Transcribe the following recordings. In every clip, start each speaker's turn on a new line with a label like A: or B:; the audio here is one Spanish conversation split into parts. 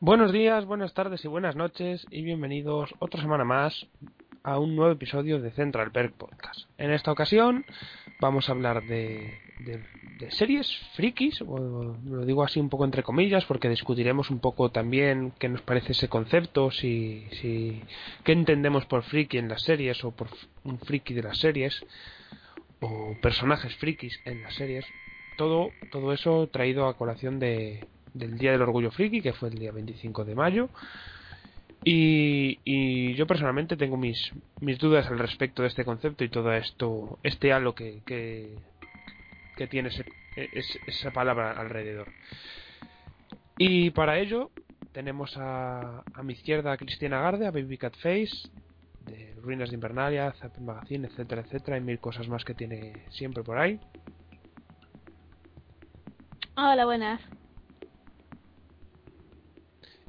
A: Buenos días, buenas tardes y buenas noches y bienvenidos otra semana más a un nuevo episodio de Central Perk Podcast. En esta ocasión vamos a hablar de, de, series frikis, o lo digo así un poco entre comillas, porque discutiremos un poco también qué nos parece ese concepto, si, si qué entendemos por friki en las series o por un friki de las series o personajes frikis en las series. Todo, todo eso traído a colación de, del Día del Orgullo Friki, que fue el día 25 de mayo. Y, yo personalmente tengo mis, mis dudas al respecto de este concepto y todo esto, este halo que, que, tiene ese, esa palabra alrededor. Y para ello tenemos a, a mi izquierda a Cristina Garde, a Baby Cat Face, de Ruinas de Invernalia, Zap Magazine, etcétera, etcétera, y mil cosas más que tiene siempre por ahí.
B: Hola, buenas.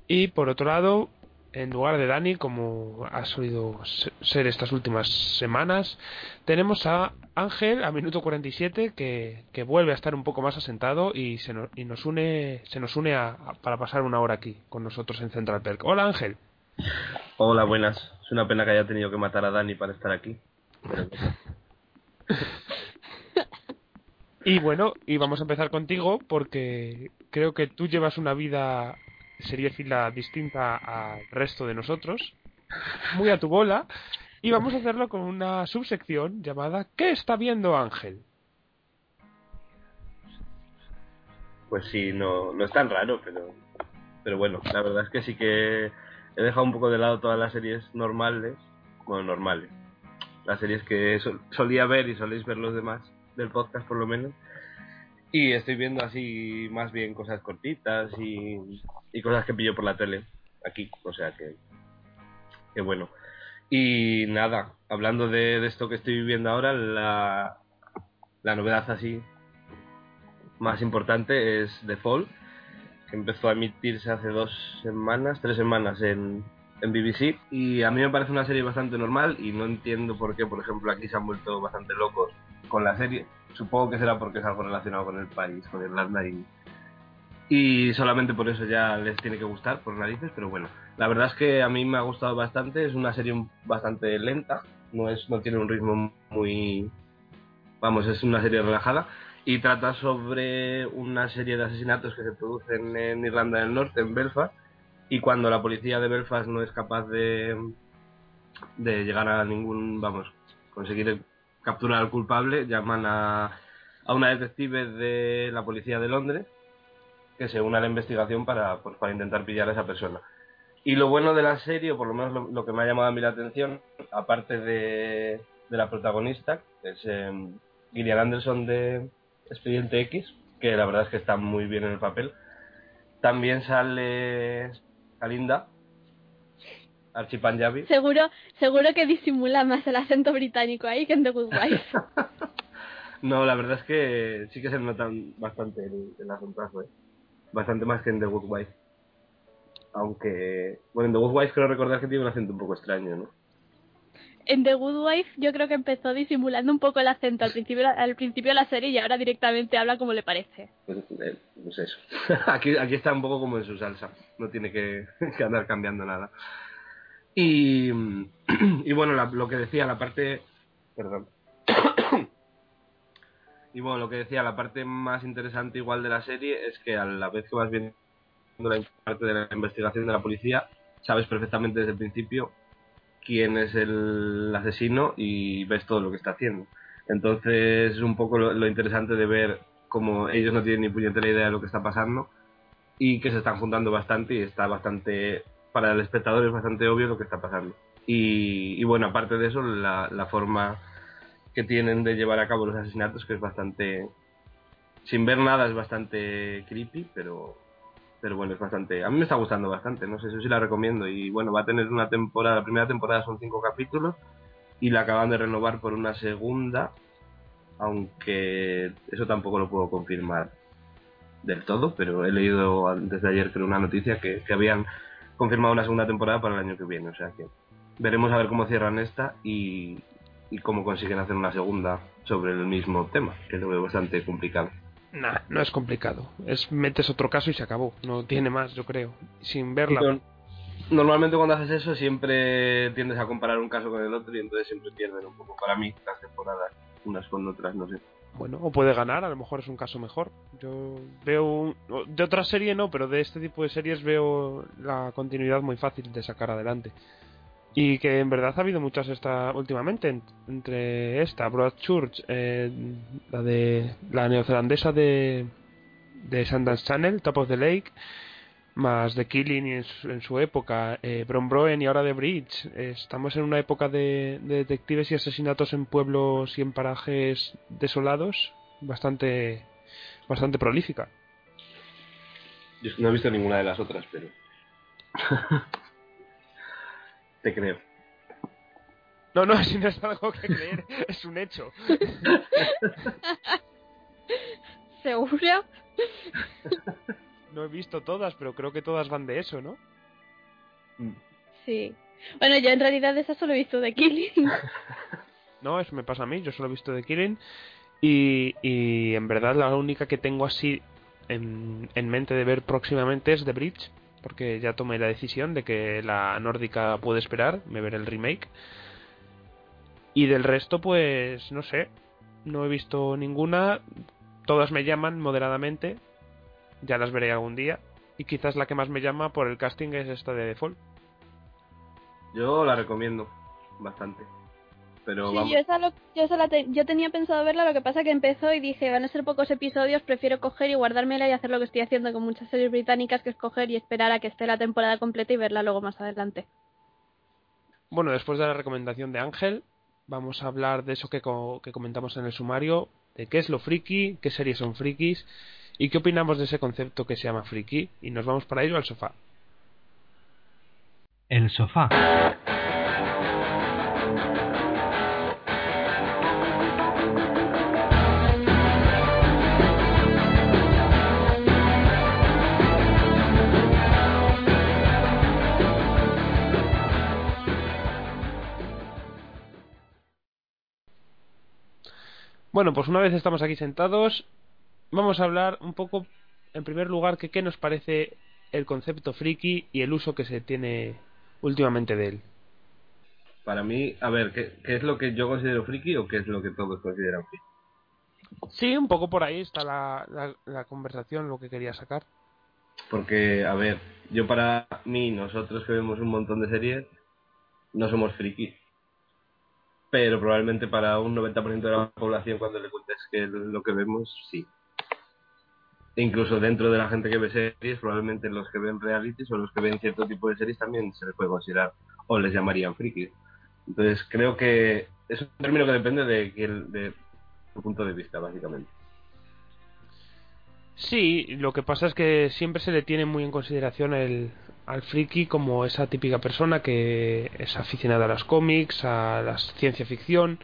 A: Y por otro lado, en lugar de Dani, como ha solido ser estas últimas semanas, tenemos a Ángel a minuto 47 que, que vuelve a estar un poco más asentado y se nos, y nos une se nos une a, para pasar una hora aquí con nosotros en Central Perk. Hola Ángel.
C: Hola, buenas. Es una pena que haya tenido que matar a Dani para estar aquí.
A: y bueno, y vamos a empezar contigo porque creo que tú llevas una vida sería fila distinta al resto de nosotros, muy a tu bola, y vamos a hacerlo con una subsección llamada ¿Qué está viendo Ángel?
C: Pues sí, no, no es tan raro, pero, pero bueno, la verdad es que sí que he dejado un poco de lado todas las series normales, bueno, normales, las series que solía ver y soléis ver los demás del podcast por lo menos, y estoy viendo así más bien cosas cortitas y, cosas que pillo por la tele aquí. O sea que, que bueno. Y nada, hablando de, esto que estoy viviendo ahora, la, la novedad así más importante es The Fall, que empezó a emitirse hace dos semanas, tres semanas en, en BBC. Y a mí me parece una serie bastante normal y no entiendo por qué, por ejemplo, aquí se han vuelto bastante locos con la serie supongo que será porque es algo relacionado con el país, con Irlanda y, y solamente por eso ya les tiene que gustar, por narices, pero bueno, la verdad es que a mí me ha gustado bastante, es una serie bastante lenta, no, es, no tiene un ritmo muy... Vamos, es una serie relajada. Y trata sobre una serie de asesinatos que se producen en Irlanda del Norte, en Belfast, y cuando la policía de Belfast no es capaz de, de llegar a ningún, vamos, conseguir capturar al culpable, llaman a, a una detective de la policía de Londres que se une a la investigación para, pues, para intentar pillar a esa persona. Y lo bueno de la serie, o por lo menos lo, que me ha llamado a mí la atención, aparte de, de la protagonista, es eh, Gillian Anderson de Expediente X, que la verdad es que está muy bien en el papel, también sale Alinda, Archipanjabi.
B: Seguro, seguro que disimula más el acento británico ahí que en The Good Wife.
C: no, la verdad es que sí que se notan bastante el, el acentazo, ¿eh? Bastante más que en The Good Wife. Aunque, bueno, en The Good Wife creo recordar que tiene un acento un poco extraño, ¿no?
B: En The Good Wife yo creo que empezó disimulando un poco el acento al principio, al principio de la serie y ahora directamente habla como le parece.
C: Pues, eh, pues eso. aquí, aquí está un poco como en su salsa. No tiene que, que andar cambiando nada. Y, y bueno, lo que decía, la parte. Perdón. y bueno, lo que decía, la parte más interesante igual de la serie es que a la vez que vas viendo la parte de la investigación de la policía, sabes perfectamente desde el principio quién es el asesino y ves todo lo que está haciendo. Entonces es un poco lo, lo interesante de ver cómo ellos no tienen ni puñetera idea de lo que está pasando y que se están juntando bastante y está bastante para el espectador es bastante obvio lo que está pasando. Y, bueno, aparte de eso, la, forma que tienen de llevar a cabo los asesinatos, que es bastante... Sin ver nada es bastante creepy, pero, pero bueno, es bastante... A mí me está gustando bastante, no sé, eso sí la recomiendo. Y bueno, va a tener una temporada, la primera temporada son cinco capítulos y la acaban de renovar por una segunda, aunque eso tampoco lo puedo confirmar del todo, pero he leído desde ayer creo una noticia que, que habían confirmado una segunda temporada para el año que viene. O sea que veremos a ver cómo cierran esta y, cómo consiguen hacer una segunda sobre el mismo tema, que lo veo bastante complicado.
A: Nah, no es complicado. Es metes otro caso y se acabó. No tiene más, yo creo. Sin verla.
C: Normalmente cuando haces eso siempre tiendes a comparar un caso con el otro y entonces siempre pierden un poco para mí las temporadas unas con otras, no sé.
A: Bueno, o puede ganar, a lo mejor es un caso mejor. Yo veo de otra serie no, pero de este tipo de series veo la continuidad muy fácil de sacar adelante. Y que en verdad ha habido muchas esta últimamente, en- entre esta, Broadchurch, eh, la de la neozelandesa de de Sundance Channel, Top of the Lake, más The Killing en su, en su época, eh, Brombroen y ahora The Bridge. Eh, estamos en una época de, de detectives y asesinatos en pueblos y en parajes desolados bastante bastante prolífica.
C: Yo no he visto ninguna de las otras, pero... Te creo.
A: No, no, si no es algo que creer, es un hecho.
B: ¿Seguro?
A: Visto todas, pero creo que todas van de eso, ¿no?
B: Sí. Bueno, yo en realidad de esa solo he visto The Killing.
A: No, eso me pasa a mí, yo solo he visto The Killing y, y en verdad la única que tengo así en, en mente de ver próximamente es The Bridge, porque ya tomé la decisión de que la nórdica puede esperar, me veré el remake. Y del resto, pues no sé, no he visto ninguna, todas me llaman moderadamente, ya las veré algún día, y quizás la que más me llama por el casting es esta de Default.
C: Yo la recomiendo bastante. Pero
B: Sí,
C: vamos,
B: yo, esa lo- yo, esa la te- yo tenía pensado verla, lo que pasa que empezó y dije, van a ser pocos episodios, prefiero coger y guardármela y hacer lo que estoy haciendo con muchas series británicas, que es coger y esperar a que esté la temporada completa y verla luego más adelante.
A: Bueno, después de la recomendación de Ángel, vamos a hablar de eso que, co- que comentamos en el sumario, de qué es lo friki, qué series son frikis y qué opinamos de ese concepto que se llama friki. Y nos vamos para ello al sofá.
D: El sofá.
A: Bueno, pues una vez estamos aquí sentados, vamos a hablar un poco, en primer lugar, que qué nos parece el concepto friki y el uso que se tiene últimamente de él.
C: para mí, a ver, ¿qué, qué es lo que yo considero friki o qué es lo que todos consideran friki?
A: Sí, un poco por ahí está la, la, la conversación, lo que quería sacar.
C: Porque, a ver, yo para mí, nosotros que vemos un montón de series, no somos frikis. Pero probablemente para un 90% de la población, cuando le cuentes que lo que vemos, sí. Incluso dentro de la gente que ve series, probablemente los que ven realities o los que ven cierto tipo de series también se les puede considerar o les llamarían frikis. Entonces creo que es un término que depende de, de tu punto de vista, básicamente.
A: Sí, lo que pasa es que siempre se le tiene muy en consideración el, al friki como esa típica persona que es aficionada a los cómics, a la ciencia ficción,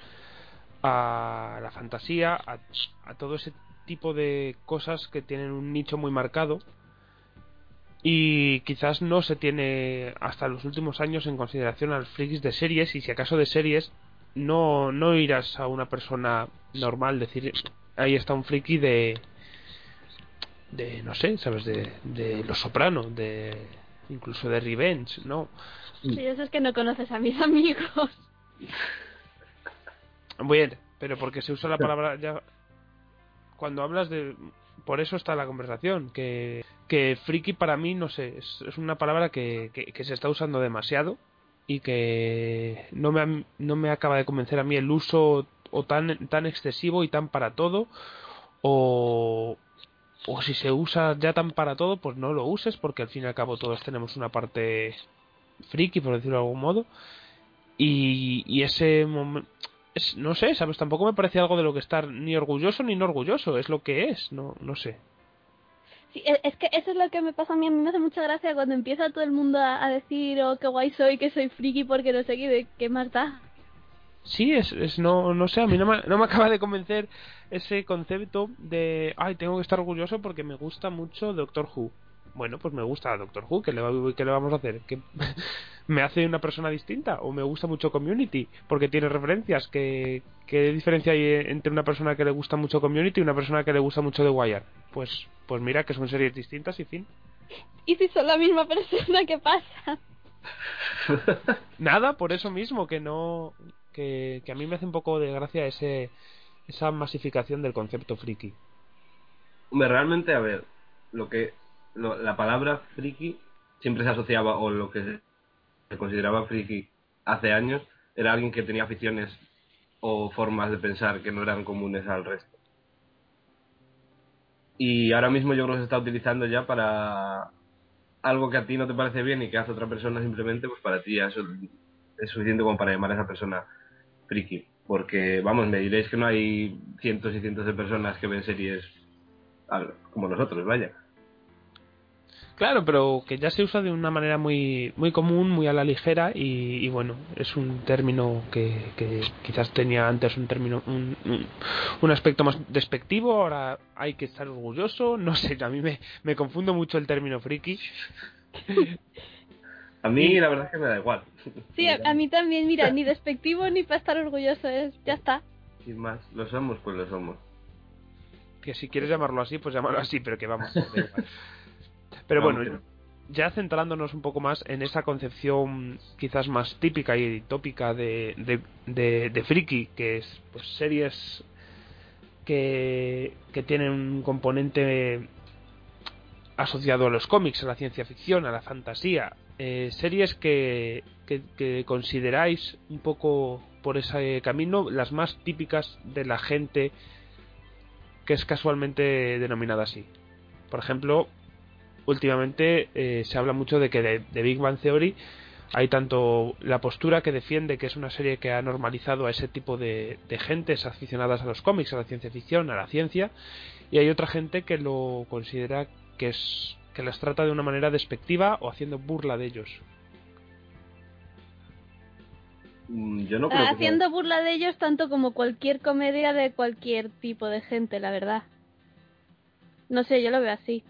A: a la fantasía, a, a todo ese tipo de cosas que tienen un nicho muy marcado y quizás no se tiene hasta los últimos años en consideración a los frikis de series y si acaso de series no, no irás a una persona normal decir ahí está un friki de de no sé sabes de, de los soprano de incluso de revenge no
B: Sí, eso es que no conoces a mis amigos.
A: bien pero porque se usa la palabra ya cuando hablas de por eso está la conversación que que friki para mí no sé es, una palabra que, que, se está usando demasiado y que no me no me acaba de convencer a mí el uso o tan tan excesivo y tan para todo o o si se usa ya tan para todo pues no lo uses porque al fin y al cabo todos tenemos una parte friki por decirlo de algún modo y, y ese momento es, no sé, ¿sabes? Tampoco me parece algo de lo que estar ni orgulloso ni no orgulloso, es lo que es, no, no sé.
B: Sí, e- es que eso es lo que me pasa a mí. A mí me hace mucha gracia cuando empieza todo el mundo a, a decir, oh, qué guay soy, que soy friki porque no sé qué, de qué más da.
A: Sí, es, es no, no sé, a mí no me, no me acaba de convencer ese concepto de, ay, tengo que estar orgulloso porque me gusta mucho Doctor Who. Bueno, pues me gusta Doctor Who, ¿qué le, le vamos a hacer? ¿Que me hace una persona distinta? ¿O me gusta mucho Community? Porque tiene referencias. ¿Qué, ¿Qué diferencia hay entre una persona que le gusta mucho Community y una persona que le gusta mucho The Wire? Pues, pues mira que son series distintas y fin.
B: ¿Y si son la misma persona, qué pasa?
A: Nada, por eso mismo, que no. Que, que a mí me hace un poco de gracia ese esa masificación del concepto friki.
C: Hombre, realmente, a ver, lo que la palabra friki siempre se asociaba, o lo que se consideraba friki hace años, era alguien que tenía aficiones o formas de pensar que no eran comunes al resto. Y ahora mismo yo creo que se está utilizando ya para algo que a ti no te parece bien y que hace otra persona simplemente, pues para ti eso es suficiente como para llamar a esa persona friki. Porque, vamos, me diréis que no hay cientos y cientos de personas que ven series como nosotros, vaya.
A: Claro, pero que ya se usa de una manera muy muy común, muy a la ligera y, bueno, es un término que, quizás tenía antes un término un, un, aspecto más despectivo, ahora hay que estar orgulloso, no sé, a mí me, me confundo mucho el término friki.
C: A mí la verdad es que me da igual.
B: Sí, a, mí también, mira, ni despectivo ni para estar orgulloso, es, ya está.
C: Sin más, lo somos, pues lo somos.
A: Que si quieres llamarlo así, pues llámalo así, pero que vamos. pero bueno, ya centrándonos un poco más en esa concepción quizás más típica y tópica de, de, de, Friki, que es pues series que, que tienen un componente asociado a los cómics, a la ciencia ficción, a la fantasía, eh, series que, que, consideráis un poco por ese camino las más típicas de la gente que es casualmente denominada así. Por ejemplo, últimamente eh, se habla mucho de que de, Big Bang Theory hay tanto la postura que defiende que es una serie que ha normalizado a ese tipo de, de gentes aficionadas a los cómics, a la ciencia ficción, a la ciencia, y hay otra gente que lo considera que es que las trata de una manera despectiva o haciendo burla de ellos.
C: Mm, yo no
B: creo haciendo burla de ellos tanto como cualquier comedia de cualquier tipo de gente, la verdad. No sé, yo lo veo así.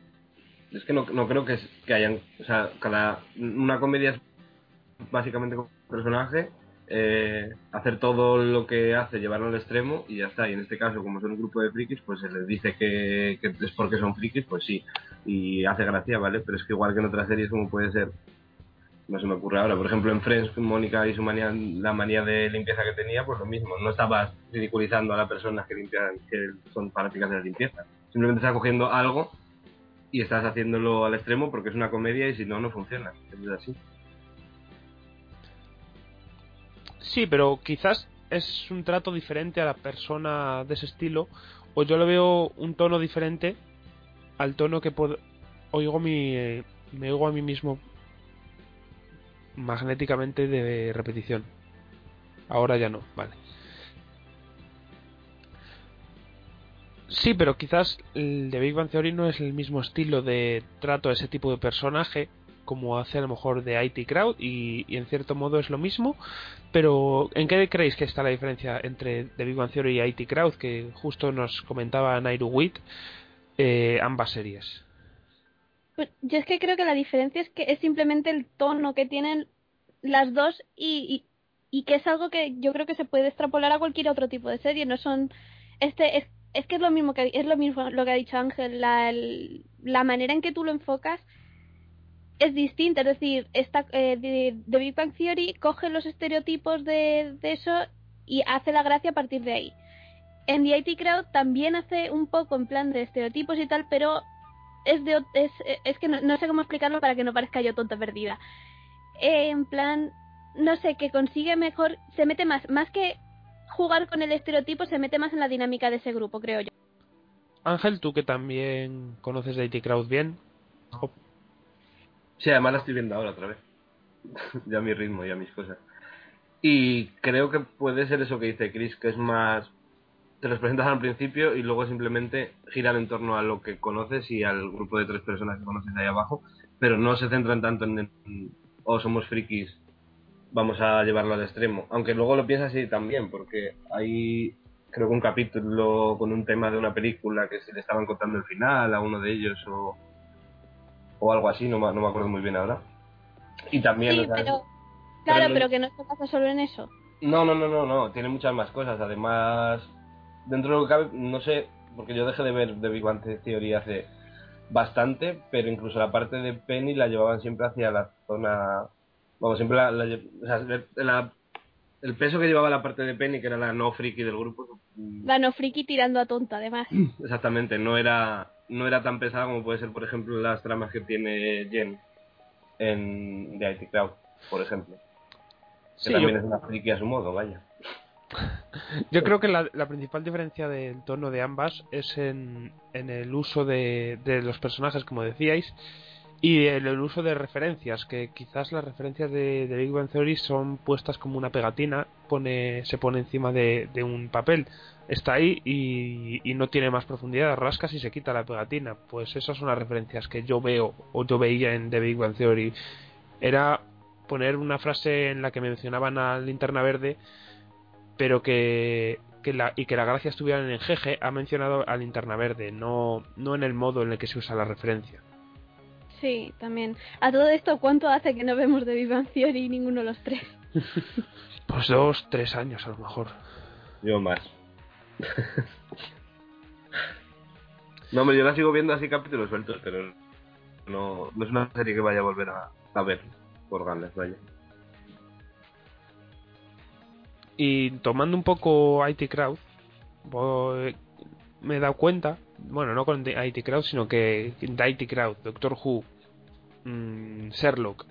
C: Es que no, no creo que, que hayan, o sea, cada una comedia es básicamente con personaje eh, hacer todo lo que hace, llevarlo al extremo y ya está. Y en este caso, como son un grupo de frikis, pues se les dice que, es porque son frikis, pues sí. Y hace gracia, ¿vale? Pero es que igual que en otras series, como puede ser, no se me ocurre ahora, por ejemplo en Friends, Mónica y su manía, la manía de limpieza que tenía, pues lo mismo. No estabas ridiculizando a las personas que limpian, que son fanáticas de la limpieza. Simplemente estás cogiendo algo y estás haciéndolo al extremo porque es una comedia y si no, no funciona. Es así.
A: Sí, pero quizás es un trato diferente a la persona de ese estilo, o yo le veo un tono diferente al tono que puedo, oigo mi, me oigo a mí mismo magnéticamente de repetición. Ahora ya no, vale. Sí, pero quizás el de Big Bang Theory no es el mismo estilo de trato a ese tipo de personaje como hace a lo mejor de IT Crowd y, en cierto modo es lo mismo, pero ¿en qué creéis que está la diferencia entre The Big Bang Theory y IT Crowd que justo nos comentaba Nairu Witt eh, ambas series?
B: Pues yo es que creo que la diferencia es que es simplemente el tono que tienen las dos y, y, que es algo que yo creo que se puede extrapolar a cualquier otro tipo de serie, no son este es, es que es lo mismo que es lo mismo lo que ha dicho Ángel, la, la manera en que tú lo enfocas es distinta, es decir, esta, eh, de, Big Bang Theory coge los estereotipos de, eso y hace la gracia a partir de ahí. En The IT Crowd también hace un poco en plan de estereotipos y tal, pero es de es, es que no, sé cómo explicarlo para que no parezca yo tonta perdida. Eh, en plan, no sé, que consigue mejor, se mete más, más que jugar con el estereotipo, se mete más en la dinámica de ese grupo, creo yo.
A: Ángel, tú que también conoces The IT Crowd bien,
C: Sí, además la estoy viendo ahora otra vez. ya a mi ritmo y a mis cosas. Y creo que puede ser eso que dice Chris, que es más. Te los presentas al principio y luego simplemente giran en torno a lo que conoces y al grupo de tres personas que conoces ahí abajo, pero no se centran tanto en. o oh, somos frikis, vamos a llevarlo al extremo. Aunque luego lo piensas así también, porque hay. Creo que un capítulo con un tema de una película que se le estaban contando el final a uno de ellos o o algo así, no, me- no me acuerdo muy bien ahora. Y también...
B: Sí, pero, claro, pero que no se basa solo en eso.
C: No, no, no, no, no, tiene muchas más cosas. Además, dentro de lo que cabe, no sé, porque yo dejé de ver The Big Bang Theory hace bastante, pero incluso la parte de Penny la llevaban siempre hacia la zona. Vamos, siempre la. la lle- o sea, la- el peso que llevaba la parte de Penny, que era la no friki del grupo, mm,
B: La no friki tirando a tonta, además.
C: exactamente, no era no era tan pesada como puede ser, por ejemplo, las tramas que tiene Jen en The IT Crowd, por ejemplo. Que
A: Sí,
C: también
A: yo,
C: es una friki a su modo, vaya.
A: yo creo que la, la principal diferencia del tono de ambas es en, en el uso de, de los personajes, como decíais, y el uso de referencias, que quizás las referencias de, de Big Bang Theory son puestas como una pegatina, pone, se pone encima de, de un papel, está ahí y, y no tiene más profundidad, rascas y se quita la pegatina. Pues esas son las referencias que yo veo o yo veía en The Big Bang Theory. Era poner una frase en la que mencionaban a Linterna Verde, pero que, que la, y que la gracia estuviera en el jeje, ha mencionado a Linterna Verde, no, no en el modo en el que se usa la referencia.
B: Sí, también. A todo esto, ¿cuánto hace que no vemos de Bang Theory ninguno de los tres?
A: Pues dos, tres años a lo mejor.
C: Yo más. no, hombre, yo la sigo viendo así capítulos sueltos, pero no, no es una serie que vaya a volver a, a ver por ganas, vaya.
A: Y tomando un poco IT Crowd, voy- me he dado cuenta, bueno, no con IT Crowd, sino que de IT Crowd, Doctor Who, mm, Sherlock,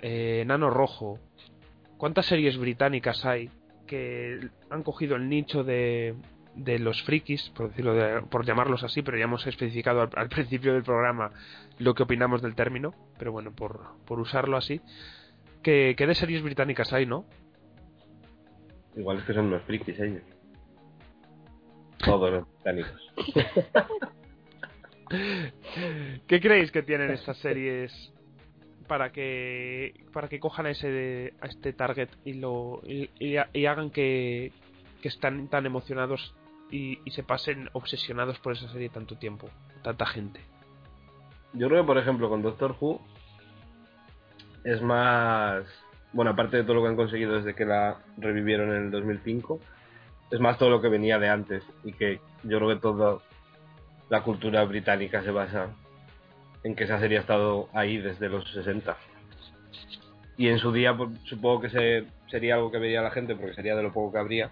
A: eh, Nano Rojo, ¿cuántas series británicas hay que han cogido el nicho de, de los frikis, por decirlo de- por llamarlos así, pero ya hemos especificado al, al principio del programa lo que opinamos del término, pero bueno, por, por usarlo así, que, que de series británicas hay, ¿no?
C: Igual es que son unos frikis ellos. Todos los británicos.
A: ¿Qué creéis que tienen estas series para que para que cojan a ese a este target y lo y, hagan que, que están tan emocionados y, y se pasen obsesionados por esa serie tanto tiempo, tanta gente?
C: Yo creo que, por ejemplo, con Doctor Who es más. Bueno, aparte de todo lo que han conseguido desde que la revivieron en el 2005, es más todo lo que venía de antes. Y que yo creo que toda la cultura británica se basa en que esa serie ha estado ahí desde los 60. Y en su día, pues, supongo que se, sería algo que vería la gente, porque sería de lo poco que habría.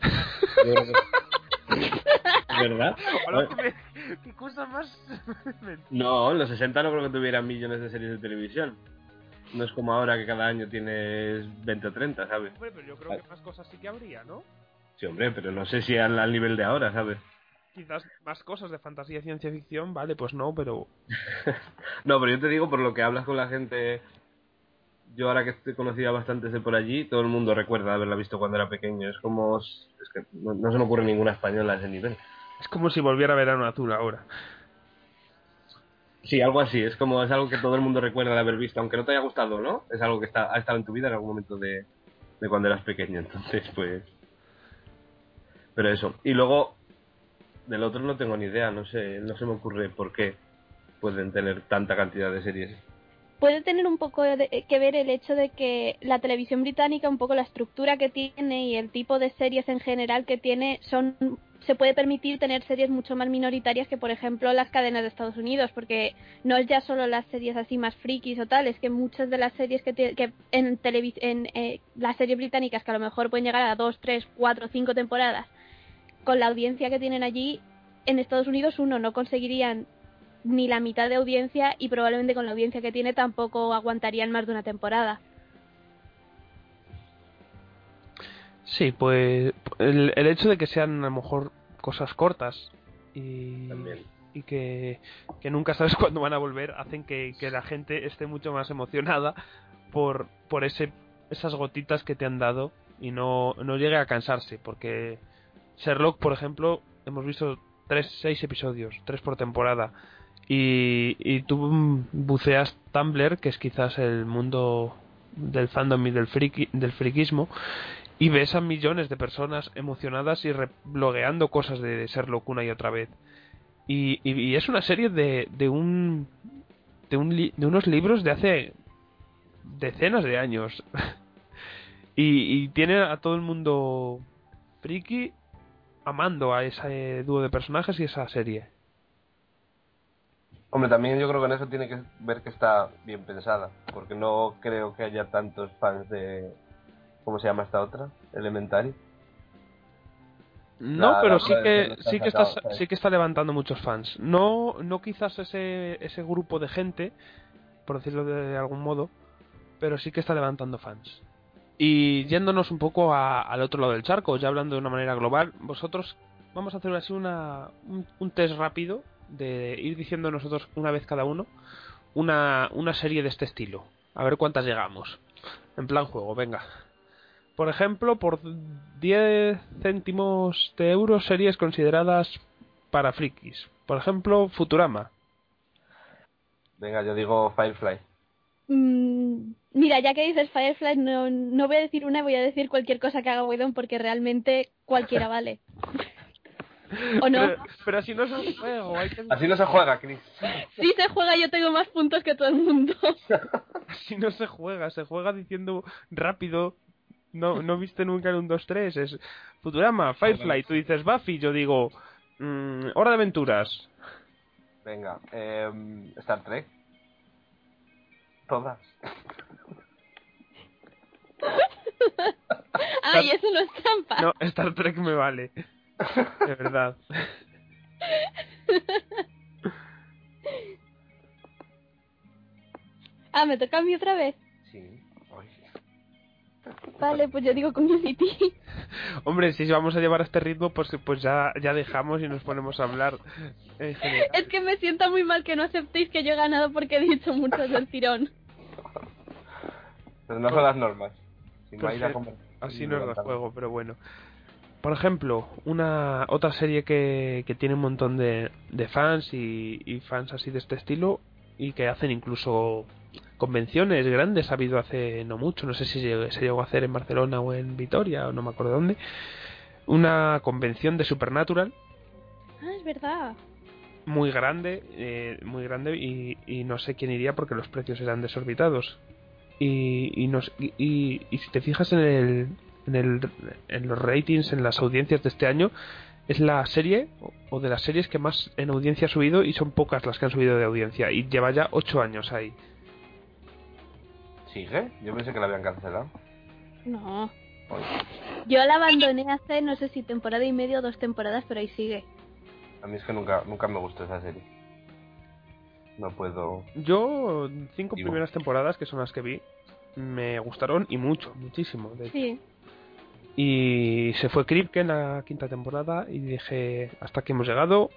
C: ¿Verdad?
A: ¿Qué cosa más?
C: No, en los 60 no creo que tuvieran millones de series de televisión. No es como ahora que cada año tienes 20 o 30, ¿sabes?
A: Hombre, pero yo creo que más cosas sí que habría, ¿no?
C: Sí, hombre, pero no sé si al, al nivel de ahora, ¿sabes?
A: Quizás más cosas de fantasía y ciencia ficción, vale, pues no, pero
C: No, pero yo te digo, por lo que hablas con la gente, yo ahora que estoy conocida bastantes de por allí, todo el mundo recuerda haberla visto cuando era pequeño. Es como... Es que no, no se me ocurre ninguna española a ese nivel.
A: es como si volviera Verano Azul ahora.
C: Sí, algo así. Es como es algo que todo el mundo recuerda de haber visto, aunque no te haya gustado, ¿no? Es algo que está, ha estado en tu vida en algún momento de, de cuando eras pequeño. Entonces, pues... Pero eso. Y luego, del otro no tengo ni idea. No sé, no se me ocurre por qué pueden tener tanta cantidad de series.
B: Puede tener un poco de- que ver el hecho de que la televisión británica, un poco la estructura que tiene y el tipo de series en general que tiene, son se puede permitir tener series mucho más minoritarias que, por ejemplo, las cadenas de Estados Unidos, porque no es ya solo las series así más frikis o tal, es que muchas de las series que, que en, en eh, las series británicas, que a lo mejor pueden llegar a dos, tres, cuatro, cinco temporadas, con la audiencia que tienen allí, en Estados Unidos, uno, no conseguirían ni la mitad de audiencia y probablemente con la audiencia que tiene tampoco aguantarían más de una temporada.
A: Sí, pues el, el hecho de que sean a lo mejor cosas cortas y,
C: También.
A: y que, que nunca sabes cuándo van a volver hacen que, que la gente esté mucho más emocionada por, por ese, esas gotitas que te han dado y no, no llegue a cansarse porque Sherlock, por ejemplo, hemos visto tres, seis episodios, tres por temporada y, y tú buceas Tumblr, que es quizás el mundo del fandom y del, friki, del friquismo y ves a millones de personas emocionadas y blogueando cosas de Sherlock una y otra vez. Y, y, es una serie de, de un de, un de unos libros de hace decenas de años. y, y tiene a todo el mundo friki amando a ese dúo de personajes y esa serie.
C: Hombre, también yo creo que en eso tiene que ver que está bien pensada, porque no creo que haya tantos fans de... ¿Cómo se llama esta otra? Elementary.
A: No, pero sí que sí que está sí que está levantando muchos fans. No no quizás ese ese grupo de gente, por decirlo de algún modo, pero sí que está levantando fans. Y yéndonos un poco al otro lado del charco, ya hablando de una manera global, vosotros vamos a hacer así una, un, test rápido de ir diciendo nosotros una vez cada uno una, una serie de este estilo. A ver cuántas llegamos. En plan juego, venga. Por ejemplo, por 10 céntimos de euros series consideradas para frikis. Por ejemplo, Futurama.
C: Venga, yo digo Firefly.
B: Mm, mira, ya que dices Firefly, no, no voy a decir una, voy a decir cualquier cosa que haga Whedon porque realmente cualquiera vale. ¿O no?
A: Pero, así no se juega.
C: Así no se juega, Chris.
B: Si se juega, yo tengo más puntos que todo el mundo.
A: así no se juega, se juega diciendo rápido. No, no viste nunca en un 2-3. Es Futurama, Firefly. Tú dices Buffy, yo digo mmm, Hora de Aventuras.
C: Venga, eh, Star Trek. Todas.
B: Ay, eso no es trampa.
A: No, Star Trek me vale. De verdad.
B: Ah, ¿me toca a mí otra vez?
C: Sí.
B: Vale, pues yo digo Community.
A: Hombre, si vamos a llevar a este ritmo, pues, pues ya, ya dejamos y nos ponemos a hablar en.
B: Es que me sienta muy mal que no aceptéis que yo he ganado porque he dicho mucho del tirón.
C: Pero no son las normas.
A: Así no es el juego, pero bueno. Por ejemplo, una otra serie que, que tiene un montón de, de fans y, fans así de este estilo y que hacen incluso convenciones grandes ha habido hace no mucho, no sé si se llegó a hacer en Barcelona o en Vitoria o no me acuerdo dónde, una convención de Supernatural.
B: Ah, es verdad.
A: Muy grande, eh, muy grande y, y, no sé quién iría porque los precios eran desorbitados y, y, nos, y, y, si te fijas en, el, en, el, en los ratings, en las audiencias de este año, es la serie o de las series que más en audiencia ha subido y son pocas las que han subido de audiencia y lleva ya 8 años ahí.
C: ¿Sigue? Yo pensé que la habían cancelado.
B: No. Yo la abandoné hace no sé si temporada y medio o dos temporadas, pero ahí sigue.
C: A mí es que nunca, nunca me gustó esa serie no puedo.
A: Yo, cinco primeras temporadas, que son las que vi, me gustaron y mucho, muchísimo. De
B: sí.
A: Y se fue Kripke en la quinta temporada y dije, hasta aquí hemos llegado.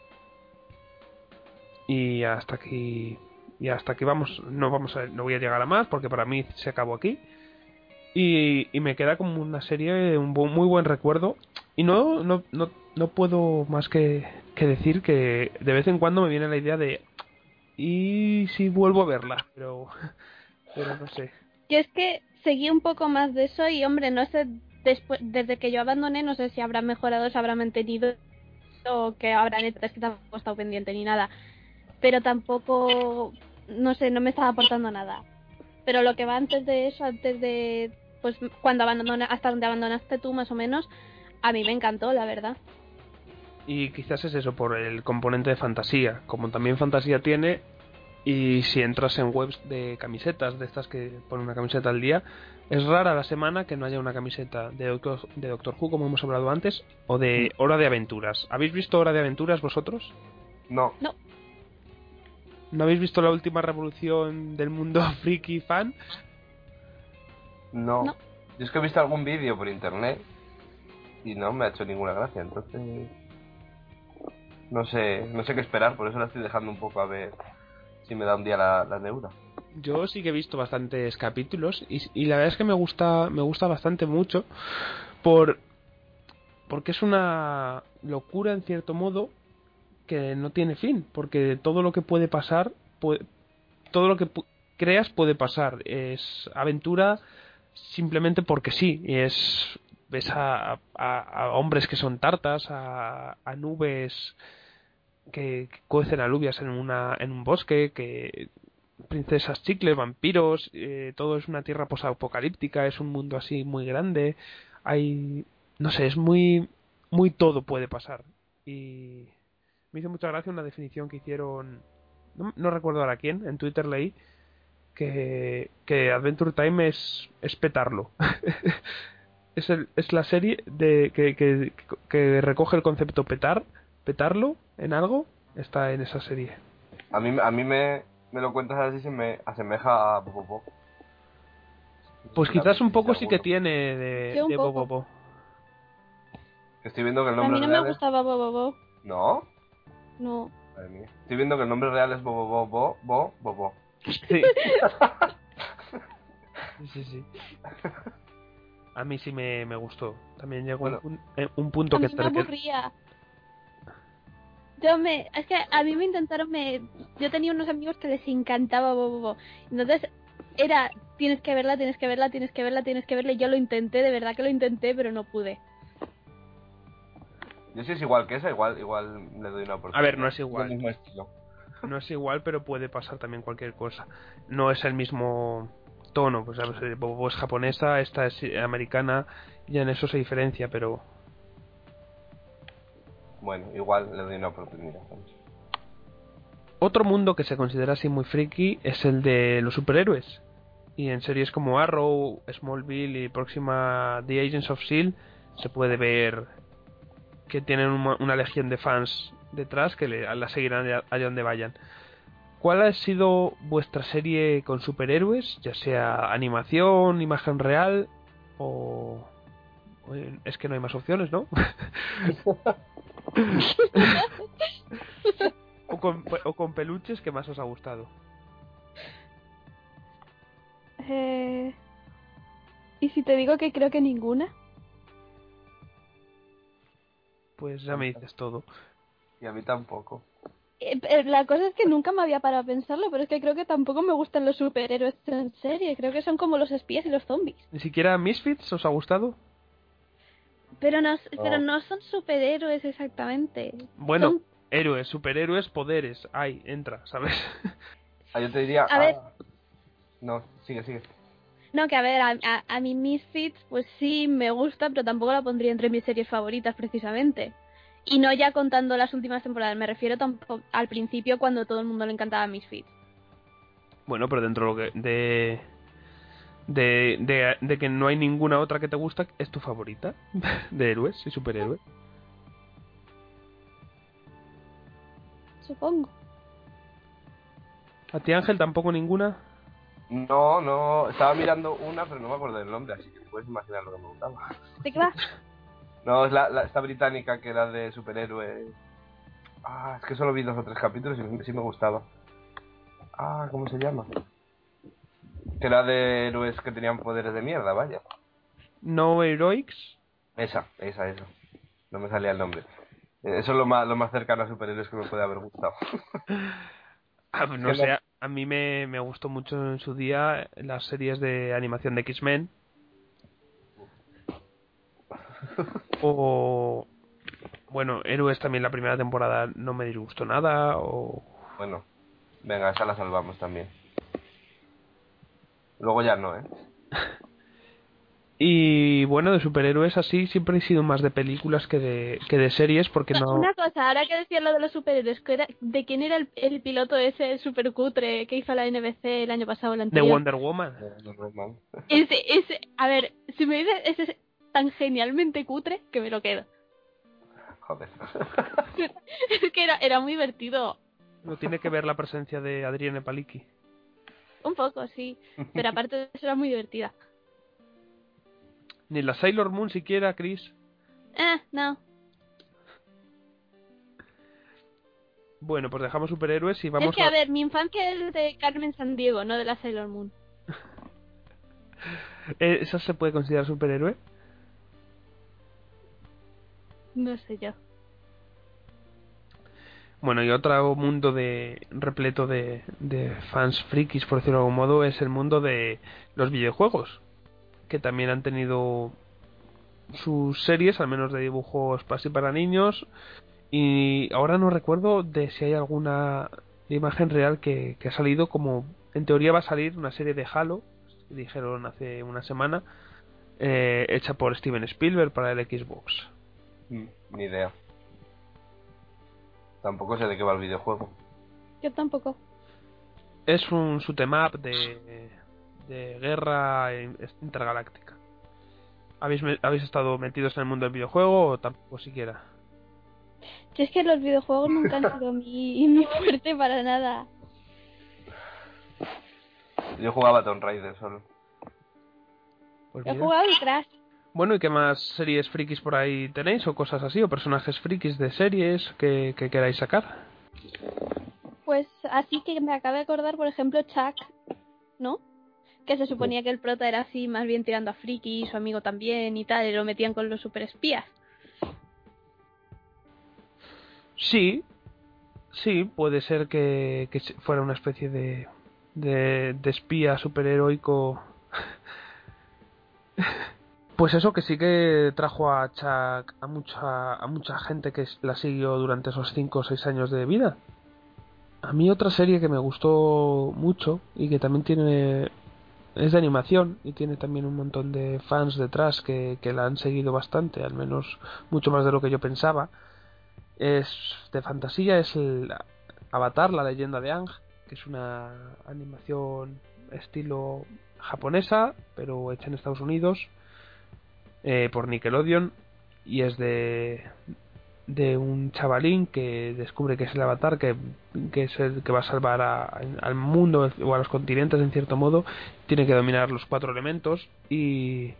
A: Y hasta aquí. Y hasta aquí vamos. No, vamos a, no voy a llegar a más porque para mí se acabó aquí. Y, y me queda como una serie, un muy buen recuerdo. Y no, no, no, no puedo más que, que decir que de vez en cuando me viene la idea de y si vuelvo a verla, pero, pero no sé.
B: Yo es que seguí un poco más de eso y hombre, no sé, después, desde que yo abandoné, no sé si habrá mejorado, se habrá mantenido o que habrán hecho, es que estado pendiente ni nada. Pero tampoco, no sé, no me estaba aportando nada. Pero lo que va antes de eso, antes de, pues cuando abandoné, hasta donde abandonaste tú más o menos, a mí me encantó, la verdad
A: y quizás es eso por el componente de fantasía como también fantasía tiene y si entras en webs de camisetas de estas que ponen una camiseta al día es rara la semana que no haya una camiseta de Doctor, de Doctor Who como hemos hablado antes o de. Hora de Aventuras ¿habéis visto Hora de Aventuras vosotros?
C: no
B: no
A: ¿No habéis visto la última revolución del mundo friki fan?
C: No. no. Yo es que he visto algún vídeo por internet y no me ha hecho ninguna gracia, entonces no sé, no sé qué esperar, por eso la estoy dejando un poco a ver si me da un día la, neura.
A: Yo sí que he visto bastantes capítulos y, la verdad es que me gusta, me gusta bastante mucho por porque es una locura en cierto modo que no tiene fin, porque todo lo que puede pasar, puede, todo lo que creas puede pasar. Es aventura simplemente porque sí, y es ves a, a, hombres que son tartas, a nubes que, cuecen alubias en una en un bosque que princesas chicles, vampiros, eh, todo es una tierra posapocalíptica, es un mundo así muy grande, hay, no sé, es muy, muy todo puede pasar. Y me hizo mucha gracia una definición que hicieron, no, recuerdo ahora quién, en Twitter leí, que, que Adventure Time es, es petarlo. es, el, es la serie de que, que, que recoge el concepto petar, petarlo en algo, está en esa serie.
C: A mí, a mí me, me lo cuentas así se me asemeja a Bobo.
A: Pues quizás un poco sí que tiene de,
B: Sí,
A: de. Bobo.
C: Estoy viendo que el
B: A
C: nombre
B: mí no me
C: real es...
B: gustaba Bobo.
C: ¿No?
B: No.
C: Madre mía. Estoy viendo que el nombre real es Bobo Bobo Bo Bobo.
A: Sí. sí, sí. A mí sí me, me gustó. También llegó
C: Bueno.
A: un, eh, un punto
B: A
A: que,
B: mí me
A: que-
B: aburría. Yo me, es que a mí me intentaron, me, yo tenía unos amigos que les encantaba Bobo. Entonces era, tienes que verla, tienes que verla, tienes que verla, tienes que verla. Y yo lo intenté, de verdad que lo intenté, pero no pude.
C: Yo si es igual que esa, igual, igual le doy una oportunidad.
A: A ver, no es igual.
C: el mismo estilo.
A: no es igual, pero puede pasar también cualquier cosa. No es el mismo tono, pues sabes, eh, Bobo es japonesa, esta es eh, americana, y en eso se diferencia, pero
C: Bueno, igual le doy una oportunidad.
A: Otro mundo que se considera así muy friki es el de los superhéroes. Y en series como Arrow, Smallville y próxima The Agents of S.H.I.E.L.D. se puede ver que tienen una, una legión de fans detrás que le- la seguirán allá- donde vayan. ¿Cuál ha sido vuestra serie con superhéroes? Ya sea animación, imagen real o... en- Es que no hay más opciones, ¿no? o, con, o con peluches que más os ha gustado.
B: Eh... ¿Y si te digo que creo que ninguna?
A: Pues ya me dices todo.
C: Y a mí tampoco.
B: Eh, eh, la cosa es que nunca me había parado a pensarlo, pero es que creo que tampoco me gustan los superhéroes en serie. Creo que son como los espías y los zombies.
A: ¿Ni siquiera Misfits os ha gustado?
B: Pero no, pero
C: No.
B: no son superhéroes exactamente.
A: Bueno,
B: Son-
A: héroes, superhéroes, poderes. Ay, entra, ¿sabes?
C: Ah, yo te diría...
B: A ver.
C: ah, No, sigue, sigue.
B: No, que a ver, a, a, a mí Misfits, pues sí, me gusta, pero tampoco la pondría entre mis series favoritas, precisamente. Y no ya contando las últimas temporadas, me refiero tampoco al principio cuando todo el mundo le encantaba Misfits.
A: bueno, pero dentro de, de, de, que no hay ninguna otra que te gusta, ¿es tu favorita? De héroes y superhéroes.
B: Supongo.
A: ¿A ti Ángel tampoco ninguna?
C: No, no, estaba mirando una, pero no me acuerdo del nombre, así que puedes imaginar lo que me gustaba.
B: ¿De qué va?
C: No, es la, la- esta británica que era de superhéroes. Ah, es que solo vi dos o tres capítulos y sí me gustaba. Ah, ¿cómo se llama? Que era de héroes que tenían poderes de mierda, vaya.
A: No Heroics.
C: Esa, esa, esa. No me salía el nombre. Eh, Eso es lo más, lo más cercano a superhéroes que me puede haber gustado.
A: Ah, no sé, a mí me, me gustó mucho en su día las series de animación de X-Men. O. Bueno, Héroes también la primera temporada no me disgustó nada. O.
C: Bueno, venga, esa la salvamos también. Luego ya no, ¿eh?
A: Y bueno, de superhéroes así siempre he sido más de películas que de, que de series porque no.
B: Una cosa, ahora que decía lo de los superhéroes, ¿que era- ¿de quién era el, el piloto ese super cutre que hizo la NBC el año pasado, el
A: De
B: anterior?
A: Wonder Woman.
B: Ese, ese, a ver, si me dices ese es tan genialmente cutre, que me lo quedo.
C: Joder.
B: Es que era, era muy divertido.
A: No tiene que ver la presencia de Adrienne Palicki.
B: Un poco, sí. Pero aparte de eso era muy divertida.
A: Ni la Sailor Moon siquiera, Chris.
B: Eh, no.
A: Bueno, pues dejamos superhéroes y vamos
B: es que, a ver, mi infancia es de Carmen Sandiego, no de la Sailor Moon.
A: Eh, ¿Esa se puede considerar superhéroe?
B: No sé yo.
A: Bueno, y otro mundo de repleto de, de fans frikis, por decirlo de algún modo, es el mundo de los videojuegos, que también han tenido sus series, al menos de dibujos así para niños, y ahora no recuerdo de si hay alguna imagen real que, que ha salido como en teoría va a salir una serie de Halo, dijeron hace una semana, eh, hecha por Steven Spielberg para el Xbox.
C: Mm, ni idea. Tampoco sé de qué va el videojuego.
B: Yo tampoco.
A: Es un shoot'em de, de guerra intergaláctica. ¿Habéis, ¿Habéis estado metidos en el mundo del videojuego o tampoco siquiera?
B: Si es que los videojuegos nunca han sido mi, mi fuerte para nada.
C: Yo jugaba Tomb Raider solo.
B: Pues He jugado el Crash.
A: Bueno, ¿y qué más series frikis por ahí tenéis o cosas así? ¿O personajes frikis de series que, que queráis sacar?
B: Pues así que me acabo de acordar, por ejemplo, Chuck, ¿no? Que se suponía que el prota era así, más bien tirando a friki, su amigo también y tal, y lo metían con los superespías.
A: Sí, sí, puede ser que, que fuera una especie de, de, de espía superheroico. Pues eso que sí que trajo a Chuck a mucha, a mucha gente que la siguió durante esos 5 o 6 años de vida. A mí otra serie que me gustó mucho y que también tiene es de animación y tiene también un montón de fans detrás que, que la han seguido bastante, al menos mucho más de lo que yo pensaba. Es de fantasía, es el Avatar, la leyenda de Ang, que es una animación estilo japonesa, pero hecha en Estados Unidos eh, por Nickelodeon y es de un chavalín que descubre que es el avatar que, es el que va a salvar al mundo o a los continentes en cierto modo tiene que dominar los cuatro elementos y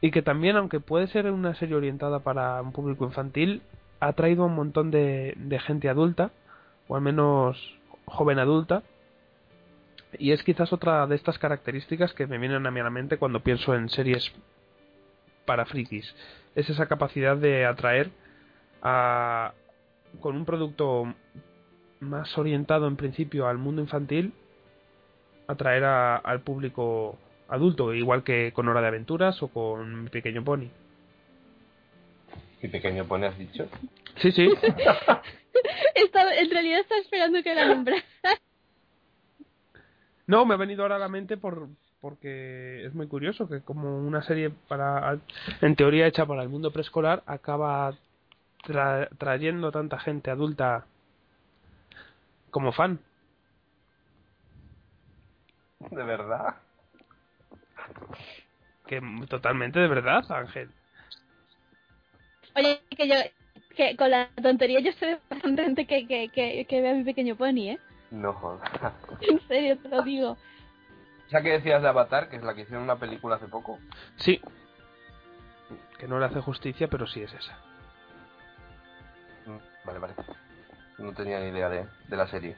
A: que también aunque puede ser una serie orientada para un público infantil ha traído a un montón de, de gente adulta o al menos joven adulta y es quizás otra de estas características que me vienen a mi mente cuando pienso en series para frikis. Es esa capacidad de atraer a, con un producto más orientado en principio al mundo infantil, atraer a, al público adulto, igual que con Hora de Aventuras o con Mi Pequeño Pony.
C: ¿Mi Pequeño Pony has dicho?
A: Sí, sí.
B: en realidad está esperando que la nombrara.
A: No, me ha venido ahora a la mente por, porque es muy curioso que como una serie para en teoría hecha para el mundo preescolar acaba trayendo tanta gente adulta como fan.
C: ¿De verdad?
A: Que totalmente de verdad, Ángel.
B: Oye, que yo que con la tontería yo sé bastante gente que, que, que, que ve a mi pequeño pony, ¿eh?
C: No jodas.
B: En serio, te lo digo.
C: Ya que decías de Avatar, que es la que hicieron una película hace poco.
A: Sí. Que no le hace justicia, pero sí es esa.
C: Mm, vale, vale. No tenía ni idea de, de la serie.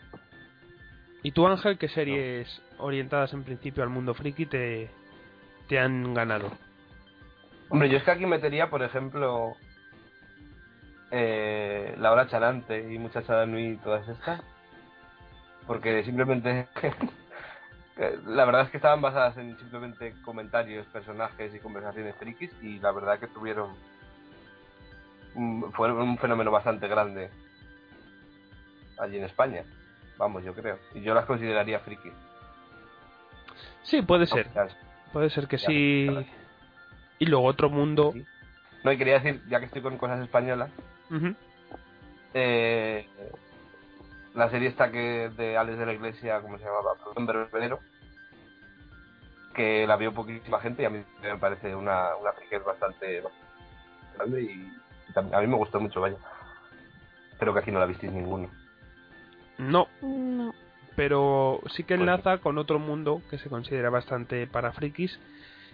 A: ¿Y tú, Ángel, qué series orientadas en principio al mundo friki te, te han ganado?
C: Hombre, yo es que aquí metería, por ejemplo, eh, La Hora Charante y Muchacha de y todas estas. Porque simplemente la verdad es que estaban basadas en simplemente comentarios, personajes y conversaciones frikis y la verdad que tuvieron fue un fenómeno bastante grande allí en España. Vamos, yo creo. Y yo las consideraría frikis.
A: Sí, puede ser. puede ser que sí. Y luego otro mundo.
C: No, y quería decir, ya que estoy con cosas españolas, eh, la serie esta que de Alex de la Iglesia, ¿cómo se llamaba? Producción que la vio poquísima gente y a mí me parece una, una bastante grande y, a mí me gustó mucho, vaya. Espero que aquí no la visteis ninguno.
A: No. Pero sí que enlaza con otro mundo que se considera bastante para frikis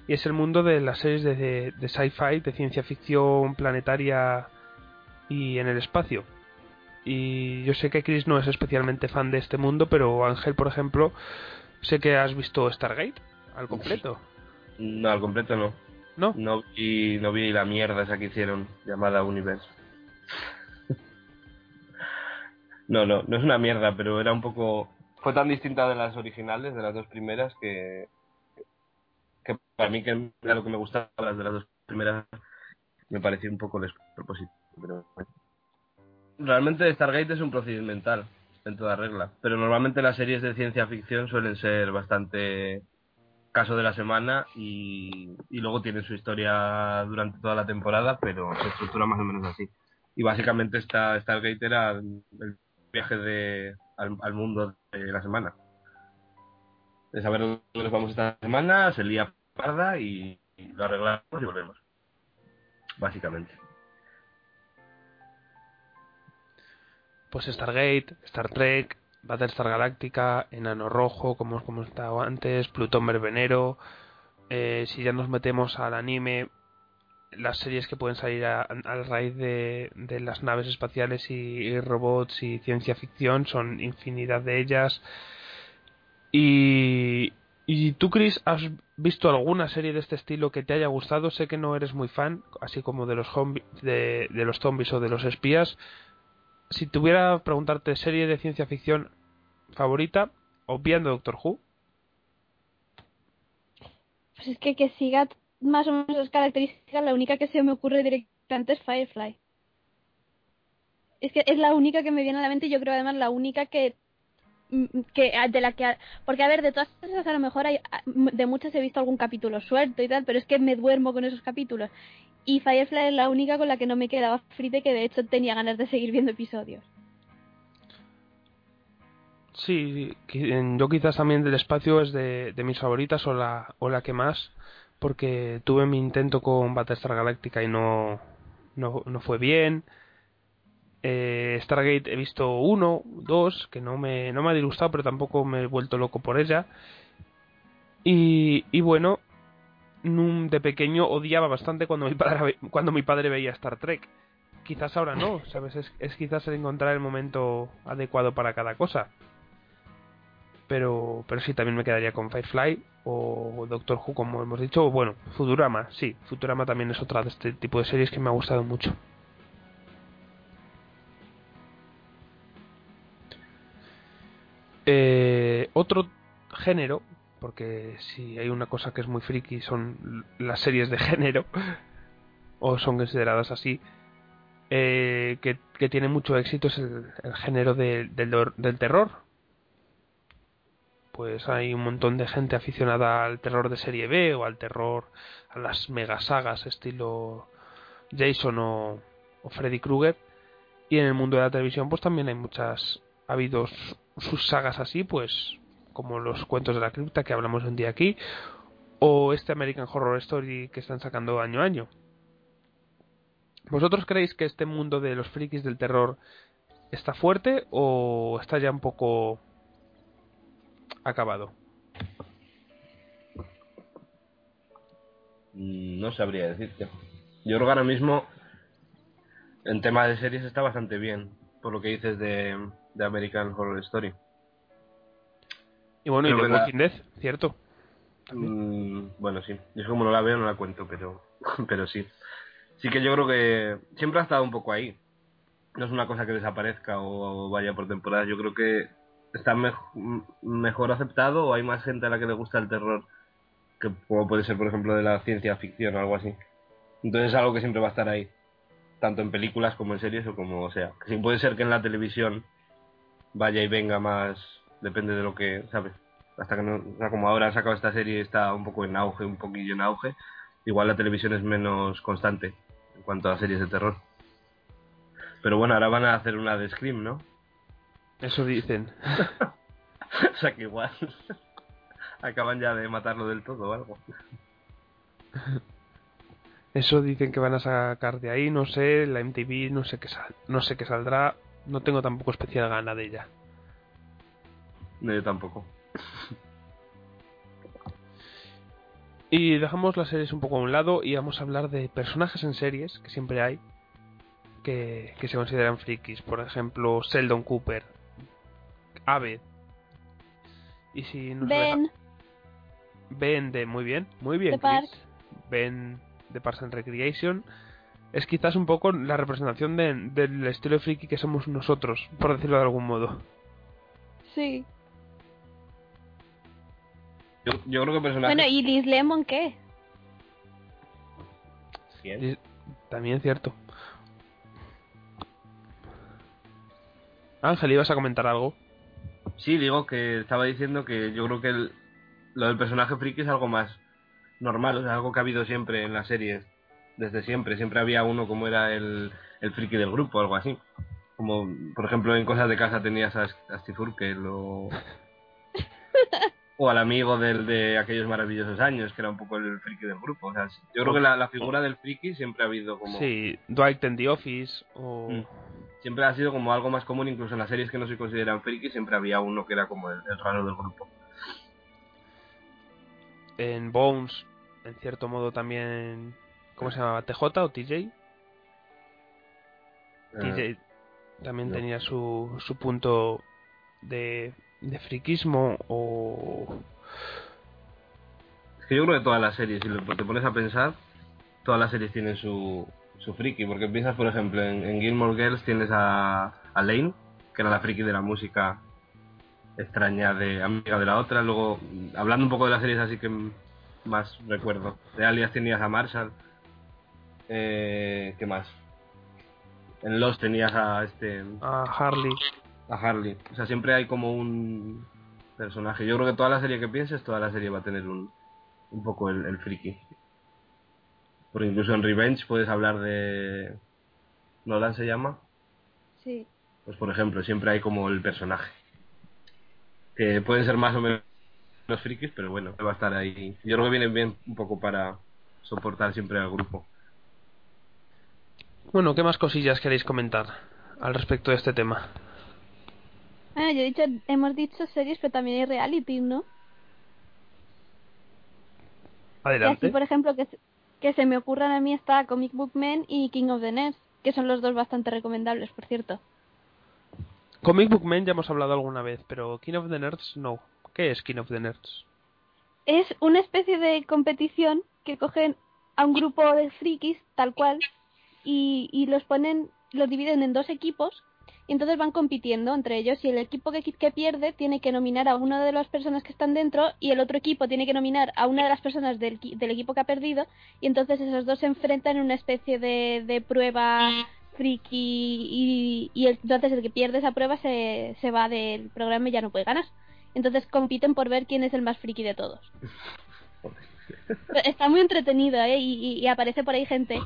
A: y es el mundo de las series de, de sci-fi, de ciencia ficción planetaria y en el espacio. Y yo sé que Chris no es especialmente fan de este mundo, pero Ángel, por ejemplo, sé que has visto Stargate al completo.
C: No, al completo no.
A: ¿No?
C: No vi, no vi la mierda esa que hicieron, llamada Universe. no, no, no es una mierda, pero era un poco... Fue tan distinta de las originales, de las dos primeras, que... Que para mí, que era lo que me gustaba las de las dos primeras, me pareció un poco despropósito. Pero Realmente Stargate es un procedimental. en toda regla. Pero normalmente las series de ciencia ficción suelen ser bastante caso de la semana y, luego tienen su historia durante toda la temporada, pero se estructura más o menos así. Y básicamente esta Stargate era el viaje de, al, mundo de la semana. De saber dónde nos vamos esta semana, se lía parda y lo arreglamos y volvemos. Básicamente.
A: pues Stargate, Star Trek, Battlestar Galactica, Enano Rojo, como hemos estado antes, Plutón Verbenero. Eh, si ya nos metemos al anime, las series que pueden salir a, raíz de, las naves espaciales y, robots y ciencia ficción son infinidad de ellas. Y, y tú, Chris, has visto alguna serie de este estilo que te haya gustado? Sé que no eres muy fan, así como de los, de, de los zombies o de los espías, si tuviera preguntarte serie de ciencia ficción favorita, obviando Doctor Who.
B: Pues es que que siga más o menos las características, la única que se me ocurre directamente es Firefly. Es que es la única que me viene a la mente y yo creo además la única que mm, que de la que porque a ver de todas esas a lo mejor hay de muchas he visto algún capítulo suelto y tal pero es que me duermo con esos capítulos y Firefly es la única con la que no me quedaba frita y que de hecho tenía ganas de seguir viendo episodios.
A: Sí, yo quizás también del espacio es de, mis favoritas o la, o la que más, porque tuve mi intento con Battlestar Galactica y no, no, no fue bien. Eh, Stargate he visto uno, dos, que no me, no me ha disgustado, pero tampoco me he vuelto loco por ella. Y, y bueno, de pequeño odiaba bastante cuando mi padre, cuando mi padre veía Star Trek. Quizás ahora no, ¿sabes? Es, quizás el encontrar el momento adecuado para cada cosa. Pero, pero sí, también me quedaría con Firefly o Doctor Who, como hemos dicho. O bueno, Futurama, sí. Futurama también es otra de este tipo de series que me ha gustado mucho. Eh, otro género porque si hay una cosa que es muy friki son las series de género, o son consideradas así, eh, que, tiene mucho éxito es el, género del, terror. Pues hay un montón de gente aficionada al terror de serie B o al terror, a las mega sagas estilo Jason o, o Freddy Krueger. Y en el mundo de la televisión pues también hay muchas, ha habido sus sagas así, pues como los cuentos de la cripta que hablamos un día aquí, o este American Horror Story que están sacando año a año. ¿Vosotros creéis que este mundo de los frikis del terror está fuerte o está ya un poco acabado?
C: Mm, no sabría decirte. Yo creo que ahora mismo en tema de series está bastante bien, por lo que dices de, de American Horror Story.
A: Y bueno, y de Walking Dead, ¿cierto?
C: Mm, bueno, sí. Yo como no la veo no la cuento, pero, pero sí. Sí que yo creo que siempre ha estado un poco ahí. No es una cosa que desaparezca o vaya por temporada. Yo creo que está mejor aceptado o hay más gente a la que le gusta el terror que como puede ser, por ejemplo, de la ciencia ficción o algo así. Entonces es algo que siempre va a estar ahí. Tanto en películas como en series o como sea. Sí puede ser que en la televisión vaya y venga más depende de lo que, ¿sabes? Hasta que no, o sea, como ahora ha sacado esta serie está un poco en auge, un poquillo en auge, igual la televisión es menos constante en cuanto a series de terror. Pero bueno, ahora van a hacer una de Scream, ¿no?
A: Eso dicen.
C: o sea que igual acaban ya de matarlo del todo o algo.
A: Eso dicen que van a sacar de ahí, no sé, la MTV, no sé qué sal, no sé qué saldrá, no tengo tampoco especial gana de ella.
C: No, yo tampoco.
A: Y dejamos las series un poco a un lado y vamos a hablar de personajes en series, que siempre hay, que, se consideran frikis. Por ejemplo, Sheldon Cooper, Ave. Y si
B: Ben.
A: Ben de, muy bien, muy bien. Ben de Parks and Recreation. Es quizás un poco la representación del estilo de friki que somos nosotros, por decirlo de algún modo.
B: Sí.
C: Yo, creo que personaje.
B: Bueno, ¿y Liz Lemon qué?
A: También cierto. Ángel, ¿ibas a comentar algo?
C: Sí, digo que estaba diciendo que yo creo que el, lo del personaje friki es algo más normal, o sea, algo que ha habido siempre en las series, desde siempre. Siempre había uno como era el, el friki del grupo, algo así. Como, por ejemplo, en Cosas de Casa tenías a, a Steve que lo... o al amigo del, de aquellos maravillosos años, que era un poco el friki del grupo. O sea, yo creo que la, la figura del friki siempre ha habido como...
A: Sí, Dwight en The Office o...
C: Mm. Siempre ha sido como algo más común, incluso en las series que no se consideran friki, siempre había uno que era como el, el raro del grupo.
A: En Bones, en cierto modo también... ¿Cómo se llamaba? ¿TJ o TJ?
C: Eh,
A: TJ también
C: no.
A: tenía su, su punto de, de friquismo o...
C: Es que yo creo que todas las series, si lo- te pones a pensar, todas las series tienen su, su friki, porque piensas, por ejemplo, en, en Gilmore Girls tienes a, a Lane, que era la friki de la música extraña de amiga de la otra, luego, hablando un poco de las series así que más recuerdo, de Alias tenías a Marshall, eh, ¿qué más? En Lost tenías a este
A: a Harley.
C: a Harley. O sea, siempre hay como un personaje. Yo creo que toda la serie que pienses, toda la serie va a tener un, un poco el, el friki. Porque incluso en Revenge puedes hablar de... ¿Nolan se llama?
B: Sí.
C: Pues por ejemplo, siempre hay como el personaje. Que pueden ser más o menos frikis, pero bueno, va a estar ahí. Yo creo que viene bien un poco para soportar siempre al grupo.
A: Bueno, ¿qué más cosillas queréis comentar al respecto de este tema?
B: Bueno, yo he dicho, hemos dicho series, pero también hay reality, ¿no? Y
A: Adelante.
B: así, por ejemplo, que, que se me ocurran a mí está Comic Book Men y King of the Nerds, que son los dos bastante recomendables, por cierto.
A: Comic Book Men ya hemos hablado alguna vez, pero King of the Nerds no. ¿Qué es King of the Nerds?
B: Es una especie de competición que cogen a un grupo de frikis, tal cual, y, y los ponen, los dividen en dos equipos, y entonces van compitiendo entre ellos, y el equipo que, que pierde tiene que nominar a una de las personas que están dentro, y el otro equipo tiene que nominar a una de las personas del, del equipo que ha perdido, y entonces esos dos se enfrentan en una especie de, de prueba friki, y, y el- entonces el que pierde esa prueba se, se va del programa y ya no puede ganar. Entonces compiten por ver quién es el más friki de todos. Está muy entretenido, ¿eh? Y, y- y aparece por ahí gente.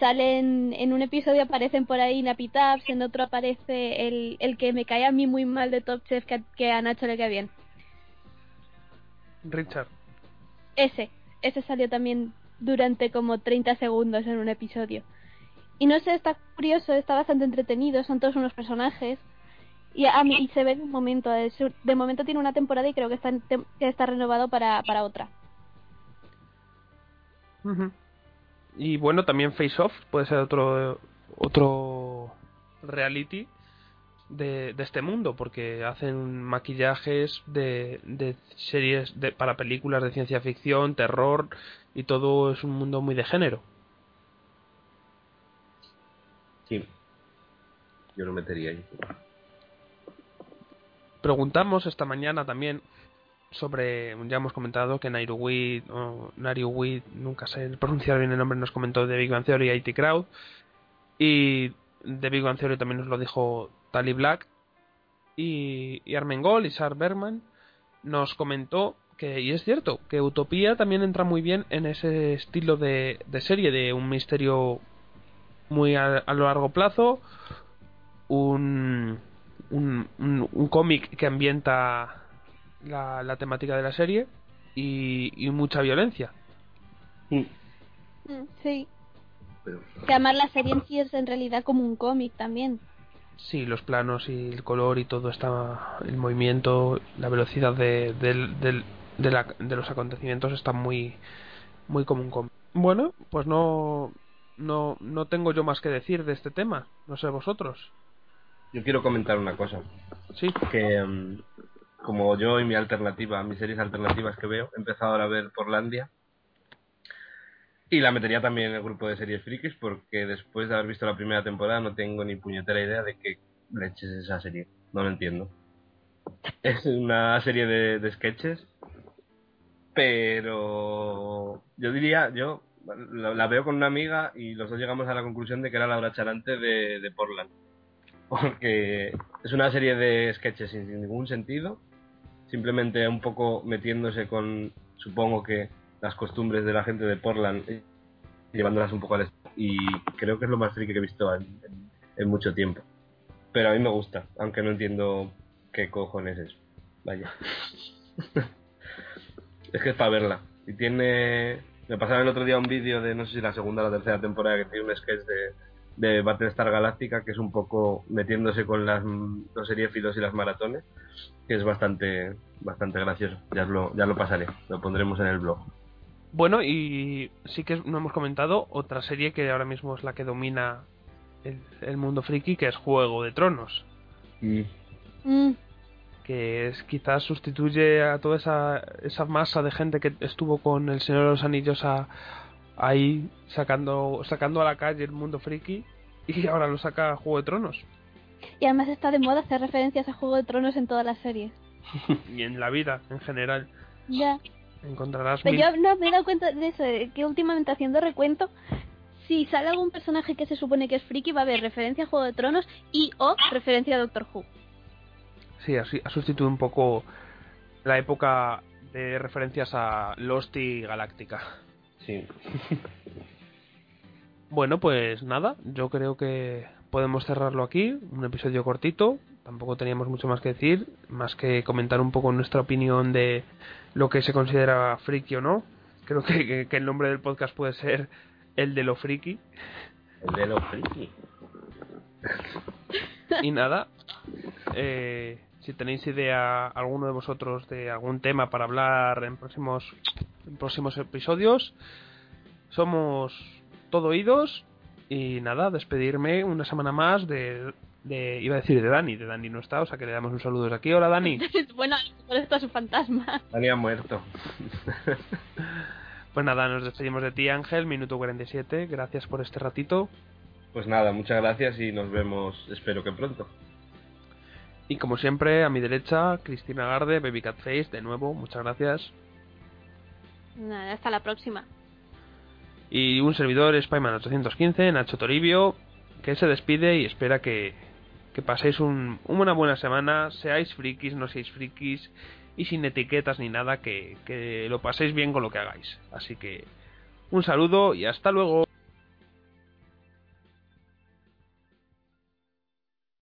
B: Salen, en un episodio aparecen por ahí Napitabs, en otro aparece el, el que me cae a mí muy mal de Top Chef, que, a- que a Nacho le cae bien.
A: Richard.
B: Ese, ese salió también durante como 30 segundos en un episodio. Y no sé, está curioso, está bastante entretenido, son todos unos personajes. Y, a mí, y se ve en un momento, de, de momento tiene una temporada y creo que está, que está renovado para, para otra.
A: Ujú. Y bueno, también Face Off puede ser otro otro reality de, de este mundo, porque hacen maquillajes de, de series de, para películas de ciencia ficción, terror, y todo es un mundo muy de género.
C: Sí. Yo lo metería ahí.
A: Preguntamos esta mañana también sobre, ya hemos comentado que Nairuwi, o nunca sé pronunciar bien el nombre, nos comentó de Big Bang Theory y IT Crowd. Y de Big Bang Theory también nos lo dijo Tali Black. Y, y Armengol y Sar Bergman nos comentó que, y es cierto, que Utopía también entra muy bien en ese estilo de, de serie, de un misterio muy a, a largo plazo, un, un, un cómic que ambienta la, la temática de la serie y, y mucha violencia.
C: Mm.
B: Mm, Sí.
C: Pero,
B: Que además la serie en sí es en realidad como un cómic también.
A: Sí, los planos y el color y todo está, el movimiento, la velocidad de, del- del- de, la- de los acontecimientos está muy, muy como un cómic. Bueno, pues no, no, no tengo yo más que decir de este tema, no sé vosotros.
C: yo quiero comentar una cosa.
A: Sí,
C: que mm, como yo y mi alternativa, mis series alternativas que veo, he empezado ahora a ver Portlandia y la metería también en el grupo de series frikis porque después de haber visto la primera temporada no tengo ni puñetera idea de qué leches es esa serie, no lo entiendo. Es una serie de, sketches, pero yo diría, yo la, veo con una amiga y los dos llegamos a la conclusión de que era la obra charante de, de Portland. porque es una serie de sketches sin ningún sentido, simplemente un poco metiéndose con, supongo que, las costumbres de la gente de Portland, eh, llevándolas un poco al y creo que es lo más friki que he visto en, mucho tiempo. Pero a mí me gusta, aunque no entiendo qué cojones es. Vaya. es que es para verla. Y tiene. Me pasaron el otro día un vídeo de no sé si la segunda o la tercera temporada que tiene un sketch de, de Battlestar Galáctica que es un poco metiéndose con las los seriéfilos y las maratones, que es bastante bastante gracioso. Ya lo, ya lo pasaré, lo pondremos en el blog.
A: Bueno, y sí que no hemos comentado otra serie que ahora mismo es la que domina el, el mundo friki, que es Juego de Tronos.
C: Mm.
B: Mm,
A: que es quizás sustituye a toda esa, esa masa de gente que estuvo con el Señor de los Anillos a, ahí sacando sacando a la calle el mundo friki y ahora lo saca a Juego de Tronos
B: Y además está de moda hacer referencias a Juego de Tronos en todas las series.
A: y en la vida en general
B: Ya.
A: encontrarás
B: Pero
A: mil-
B: yo no me he dado cuenta de eso, de que últimamente haciendo recuento, si sale algún personaje que se supone que es friki, va a haber referencia a Juego de Tronos y o referencia a Doctor Who.
A: sí así ha sustituido un poco la época de referencias a Lost y Galáctica
C: Sí.
A: Bueno, pues nada, yo creo que podemos cerrarlo aquí, un episodio cortito, tampoco teníamos mucho más que decir, más que comentar un poco nuestra opinión de lo que se considera friki o no. Creo que, que- que el nombre del podcast puede ser el de lo friki.
C: El de los friki.
A: Y nada, eh, si tenéis idea alguno de vosotros de algún tema para hablar en próximos, en próximos episodios, somos todo oídos. Y nada, despedirme una semana más de, de- Iba a decir de Dani, de Dani no está, o sea que le damos un saludo desde aquí. Hola Dani.
B: bueno, por esto es un fantasma.
C: Dani ha muerto.
A: Pues nada, nos despedimos de ti Ángel, minuto 47. Gracias por este ratito.
C: Pues nada, muchas gracias y nos vemos, espero que pronto.
A: Y como siempre, a mi derecha, Cristina Garde, Baby Cat Face, de nuevo, muchas gracias.
B: Nada, hasta la próxima.
A: Y un servidor Spyman 815, Nacho Toribio, que se despide y espera que, que paséis un- una buena semana, seáis frikis, no seáis frikis, y sin etiquetas ni nada, que, que lo paséis bien con lo que hagáis. Así que un saludo y hasta luego.